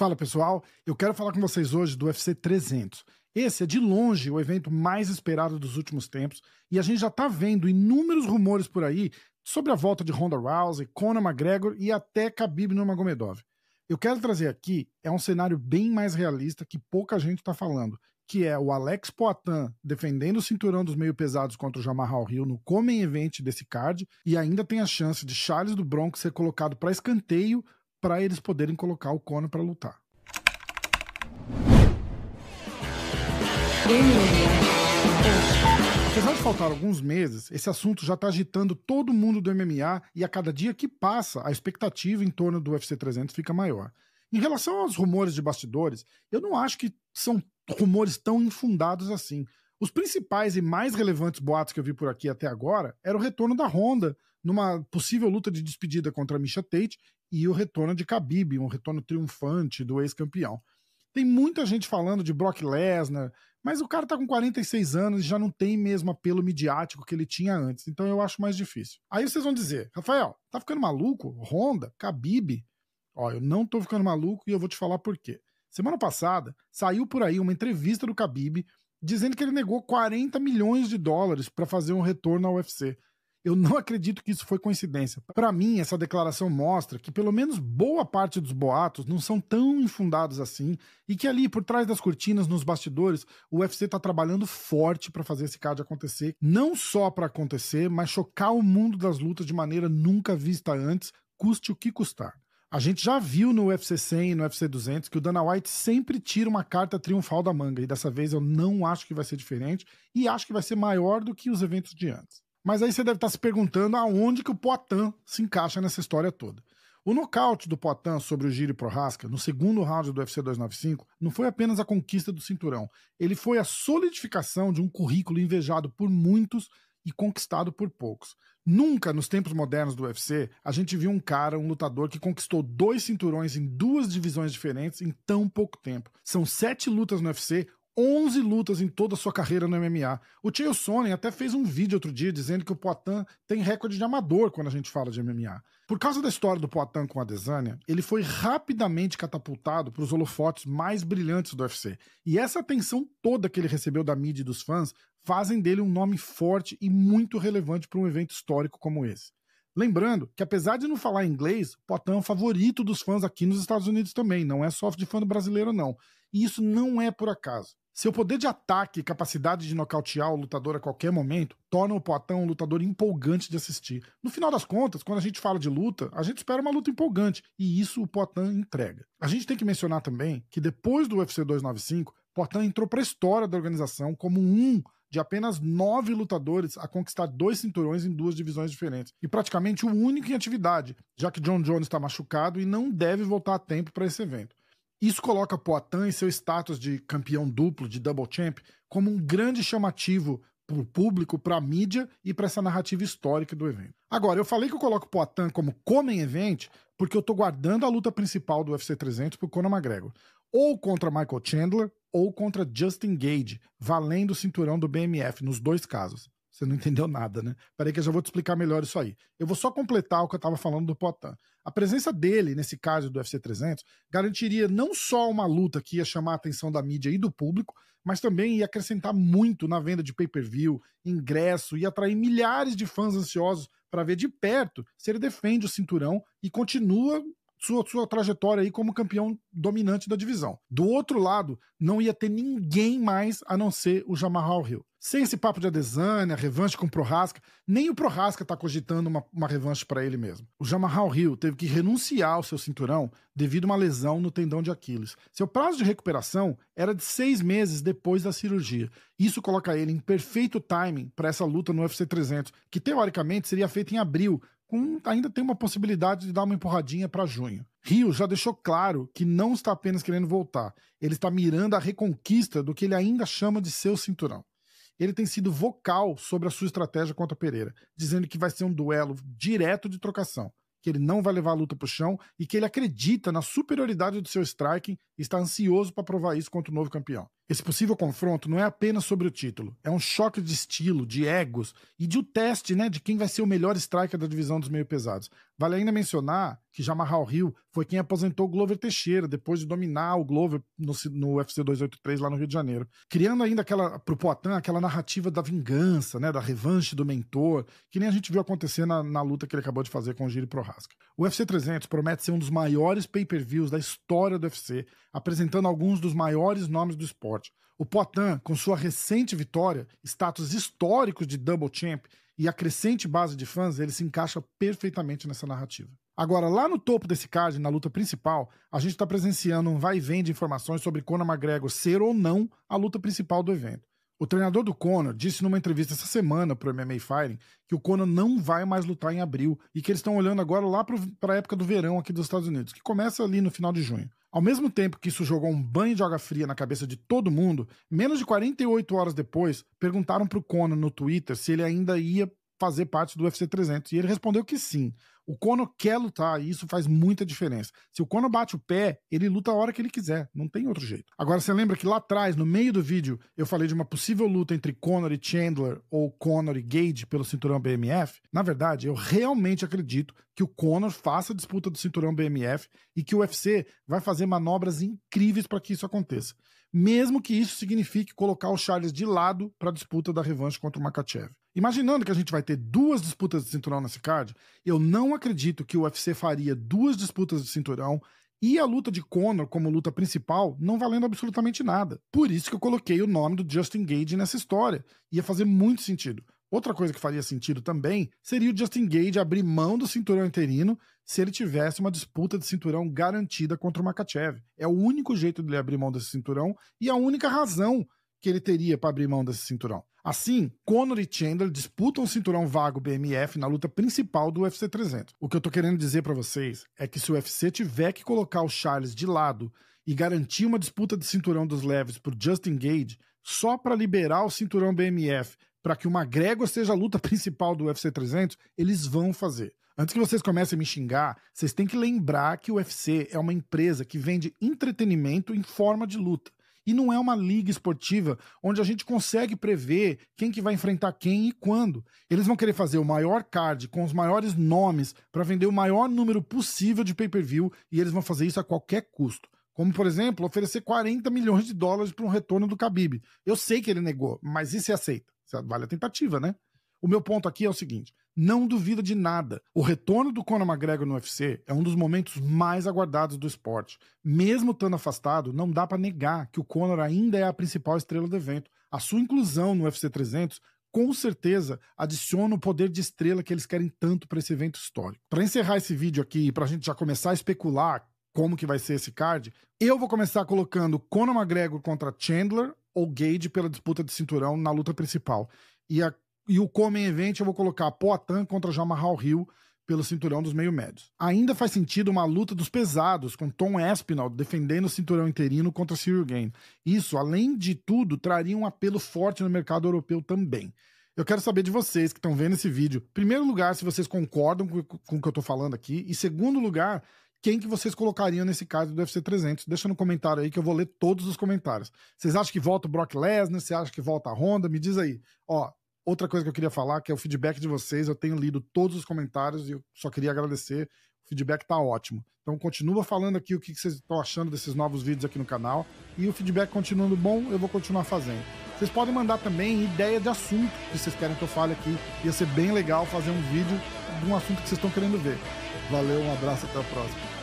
Fala pessoal, eu quero falar com vocês hoje do UFC 300. Esse é de longe o evento mais esperado dos últimos tempos e a gente já tá vendo inúmeros rumores por aí sobre a volta de Ronda Rousey, Conor McGregor e até Khabib Nurmagomedov. Eu quero trazer aqui é um cenário bem mais realista que pouca gente está falando, que é o Alex Poitin defendendo o cinturão dos meio pesados contra o Jamarral Hill no Comem Event desse card e ainda tem a chance de Charles do Bronx ser colocado para escanteio para eles poderem colocar o Conor para lutar. Apesar de faltar alguns meses, esse assunto já está agitando todo mundo do MMA e a cada dia que passa, a expectativa em torno do UFC 300 fica maior. Em relação aos rumores de bastidores, eu não acho que são rumores tão infundados assim. Os principais e mais relevantes boatos que eu vi por aqui até agora era o retorno da Honda numa possível luta de despedida contra a Misha Tate e o retorno de Khabib, um retorno triunfante do ex-campeão. Tem muita gente falando de Brock Lesnar, mas o cara tá com 46 anos e já não tem mesmo apelo midiático que ele tinha antes, então eu acho mais difícil. Aí vocês vão dizer, Rafael, tá ficando maluco? Honda? Khabib? Ó, eu não tô ficando maluco e eu vou te falar por quê. Semana passada, saiu por aí uma entrevista do Khabib dizendo que ele negou 40 milhões de dólares para fazer um retorno ao UFC. Eu não acredito que isso foi coincidência. Para mim, essa declaração mostra que pelo menos boa parte dos boatos não são tão infundados assim e que ali por trás das cortinas, nos bastidores, o UFC está trabalhando forte para fazer esse card acontecer, não só para acontecer, mas chocar o mundo das lutas de maneira nunca vista antes, custe o que custar. A gente já viu no UFC 100 e no UFC 200 que o Dana White sempre tira uma carta triunfal da manga, e dessa vez eu não acho que vai ser diferente, e acho que vai ser maior do que os eventos de antes. Mas aí você deve estar se perguntando aonde que o Poitin se encaixa nessa história toda. O nocaute do Poitin sobre o Giri Prohaska no segundo round do UFC 295 não foi apenas a conquista do cinturão, ele foi a solidificação de um currículo invejado por muitos e conquistado por poucos. Nunca nos tempos modernos do UFC a gente viu um cara, um lutador que conquistou dois cinturões em duas divisões diferentes em tão pouco tempo. São sete lutas no UFC, 11 lutas em toda a sua carreira no MMA. O Chael Sonnen até fez um vídeo outro dia dizendo que o Poitin tem recorde de amador quando a gente fala de MMA. Por causa da história do Poitin com a Desânia, ele foi rapidamente catapultado para os holofotes mais brilhantes do UFC. E essa atenção toda que ele recebeu da mídia e dos fãs fazem dele um nome forte e muito relevante para um evento histórico como esse. Lembrando que, apesar de não falar inglês, Poitin é o favorito dos fãs aqui nos Estados Unidos também, não é só de fã brasileiro, não. E isso não é por acaso. Seu poder de ataque e capacidade de nocautear o lutador a qualquer momento torna o Poitin um lutador empolgante de assistir. No final das contas, quando a gente fala de luta, a gente espera uma luta empolgante, e isso o Poitin entrega. A gente tem que mencionar também que depois do UFC 295, Poitin entrou para a história da organização como um de apenas nove lutadores a conquistar dois cinturões em duas divisões diferentes. E praticamente o único em atividade, já que John Jones está machucado e não deve voltar a tempo para esse evento. Isso coloca Poitin e seu status de campeão duplo, de double champ, como um grande chamativo para o público, para a mídia e para essa narrativa histórica do evento. Agora, eu falei que eu coloco Poitin como comem event porque eu estou guardando a luta principal do UFC 300 para o Conor McGregor. Ou contra Michael Chandler, ou contra Justin Gage, valendo o cinturão do BMF, nos dois casos. Você não entendeu nada, né? Peraí que eu já vou te explicar melhor isso aí. Eu vou só completar o que eu estava falando do Potan. A presença dele, nesse caso do UFC 300, garantiria não só uma luta que ia chamar a atenção da mídia e do público, mas também ia acrescentar muito na venda de pay-per-view, ingresso e atrair milhares de fãs ansiosos para ver de perto se ele defende o cinturão e continua sua, sua trajetória aí como campeão dominante da divisão. Do outro lado, não ia ter ninguém mais a não ser o Jamarral Hill. Sem esse papo de Adesanya, revanche com o Prohaska, nem o Prohaska tá cogitando uma, uma revanche para ele mesmo. O Jamarral Hill teve que renunciar ao seu cinturão devido a uma lesão no tendão de Aquiles. Seu prazo de recuperação era de seis meses depois da cirurgia. Isso coloca ele em perfeito timing para essa luta no UFC 300, que teoricamente seria feita em abril, com, ainda tem uma possibilidade de dar uma empurradinha para junho. Rio já deixou claro que não está apenas querendo voltar, ele está mirando a reconquista do que ele ainda chama de seu cinturão. Ele tem sido vocal sobre a sua estratégia contra Pereira, dizendo que vai ser um duelo direto de trocação, que ele não vai levar a luta para o chão e que ele acredita na superioridade do seu striking está ansioso para provar isso contra o novo campeão. Esse possível confronto não é apenas sobre o título, é um choque de estilo, de egos e de o um teste né, de quem vai ser o melhor striker da divisão dos meio pesados. Vale ainda mencionar que Jamarral Hill foi quem aposentou o Glover Teixeira depois de dominar o Glover no, no UFC 283 lá no Rio de Janeiro, criando ainda aquela pro Poitin aquela narrativa da vingança, né, da revanche do mentor, que nem a gente viu acontecer na, na luta que ele acabou de fazer com o Giri Prohaska. O UFC 300 promete ser um dos maiores pay-per-views da história do UFC, apresentando alguns dos maiores nomes do esporte. O Poitin, com sua recente vitória, status histórico de double champ e a crescente base de fãs, ele se encaixa perfeitamente nessa narrativa. Agora, lá no topo desse card, na luta principal, a gente está presenciando um vai e vem de informações sobre Conor McGregor ser ou não a luta principal do evento. O treinador do Conor disse numa entrevista essa semana para o MMA Fighting que o Conor não vai mais lutar em abril e que eles estão olhando agora lá para a época do verão aqui dos Estados Unidos, que começa ali no final de junho. Ao mesmo tempo que isso jogou um banho de água fria na cabeça de todo mundo, menos de 48 horas depois, perguntaram para o Conor no Twitter se ele ainda ia fazer parte do UFC 300 e ele respondeu que sim. O Conor quer lutar e isso faz muita diferença. Se o Conor bate o pé, ele luta a hora que ele quiser, não tem outro jeito. Agora você lembra que lá atrás, no meio do vídeo, eu falei de uma possível luta entre Conor e Chandler ou Conor e Gage pelo cinturão BMF? Na verdade, eu realmente acredito que o Conor faça a disputa do cinturão BMF e que o UFC vai fazer manobras incríveis para que isso aconteça. Mesmo que isso signifique colocar o Charles de lado para a disputa da revanche contra o Makachev. Imaginando que a gente vai ter duas disputas de cinturão nesse card, eu não acredito que o UFC faria duas disputas de cinturão e a luta de Conor como luta principal não valendo absolutamente nada. Por isso que eu coloquei o nome do Justin Gage nessa história. Ia fazer muito sentido. Outra coisa que faria sentido também seria o Justin Gage abrir mão do cinturão interino se ele tivesse uma disputa de cinturão garantida contra o Makachev. É o único jeito de ele abrir mão desse cinturão e a única razão que ele teria para abrir mão desse cinturão. Assim, Conor e Chandler disputam o cinturão vago BMF na luta principal do UFC 300. O que eu tô querendo dizer para vocês é que se o UFC tiver que colocar o Charles de lado e garantir uma disputa de cinturão dos leves por Justin Gage só para liberar o cinturão BMF para que o McGregor seja a luta principal do UFC 300, eles vão fazer. Antes que vocês comecem a me xingar, vocês têm que lembrar que o UFC é uma empresa que vende entretenimento em forma de luta. E não é uma liga esportiva onde a gente consegue prever quem que vai enfrentar quem e quando. Eles vão querer fazer o maior card com os maiores nomes para vender o maior número possível de pay-per-view e eles vão fazer isso a qualquer custo. Como, por exemplo, oferecer 40 milhões de dólares para um retorno do Khabib. Eu sei que ele negou, mas e se aceita? Vale a tentativa, né? O meu ponto aqui é o seguinte: não duvida de nada. O retorno do Conor McGregor no UFC é um dos momentos mais aguardados do esporte. Mesmo estando afastado, não dá para negar que o Conor ainda é a principal estrela do evento. A sua inclusão no UFC 300 com certeza adiciona o poder de estrela que eles querem tanto para esse evento histórico. Para encerrar esse vídeo aqui, para a gente já começar a especular como que vai ser esse card, eu vou começar colocando Conor McGregor contra Chandler ou Gage pela disputa de cinturão na luta principal. E a e o Come Event eu vou colocar Poatan contra Jamarral Hill pelo cinturão dos meio médios. Ainda faz sentido uma luta dos pesados, com Tom Espinal defendendo o cinturão interino contra Cyril Gain. Isso, além de tudo, traria um apelo forte no mercado europeu também. Eu quero saber de vocês que estão vendo esse vídeo. Primeiro lugar, se vocês concordam com, com o que eu estou falando aqui. E segundo lugar, quem que vocês colocariam nesse caso do UFC 300? Deixa no comentário aí que eu vou ler todos os comentários. Vocês acham que volta o Brock Lesnar? Você acha que volta a Honda? Me diz aí. Ó, Outra coisa que eu queria falar, que é o feedback de vocês. Eu tenho lido todos os comentários e eu só queria agradecer. O feedback tá ótimo. Então continua falando aqui o que vocês estão achando desses novos vídeos aqui no canal. E o feedback continuando bom, eu vou continuar fazendo. Vocês podem mandar também ideia de assunto que vocês querem que eu fale aqui. Ia ser bem legal fazer um vídeo de um assunto que vocês estão querendo ver. Valeu, um abraço, até a próxima.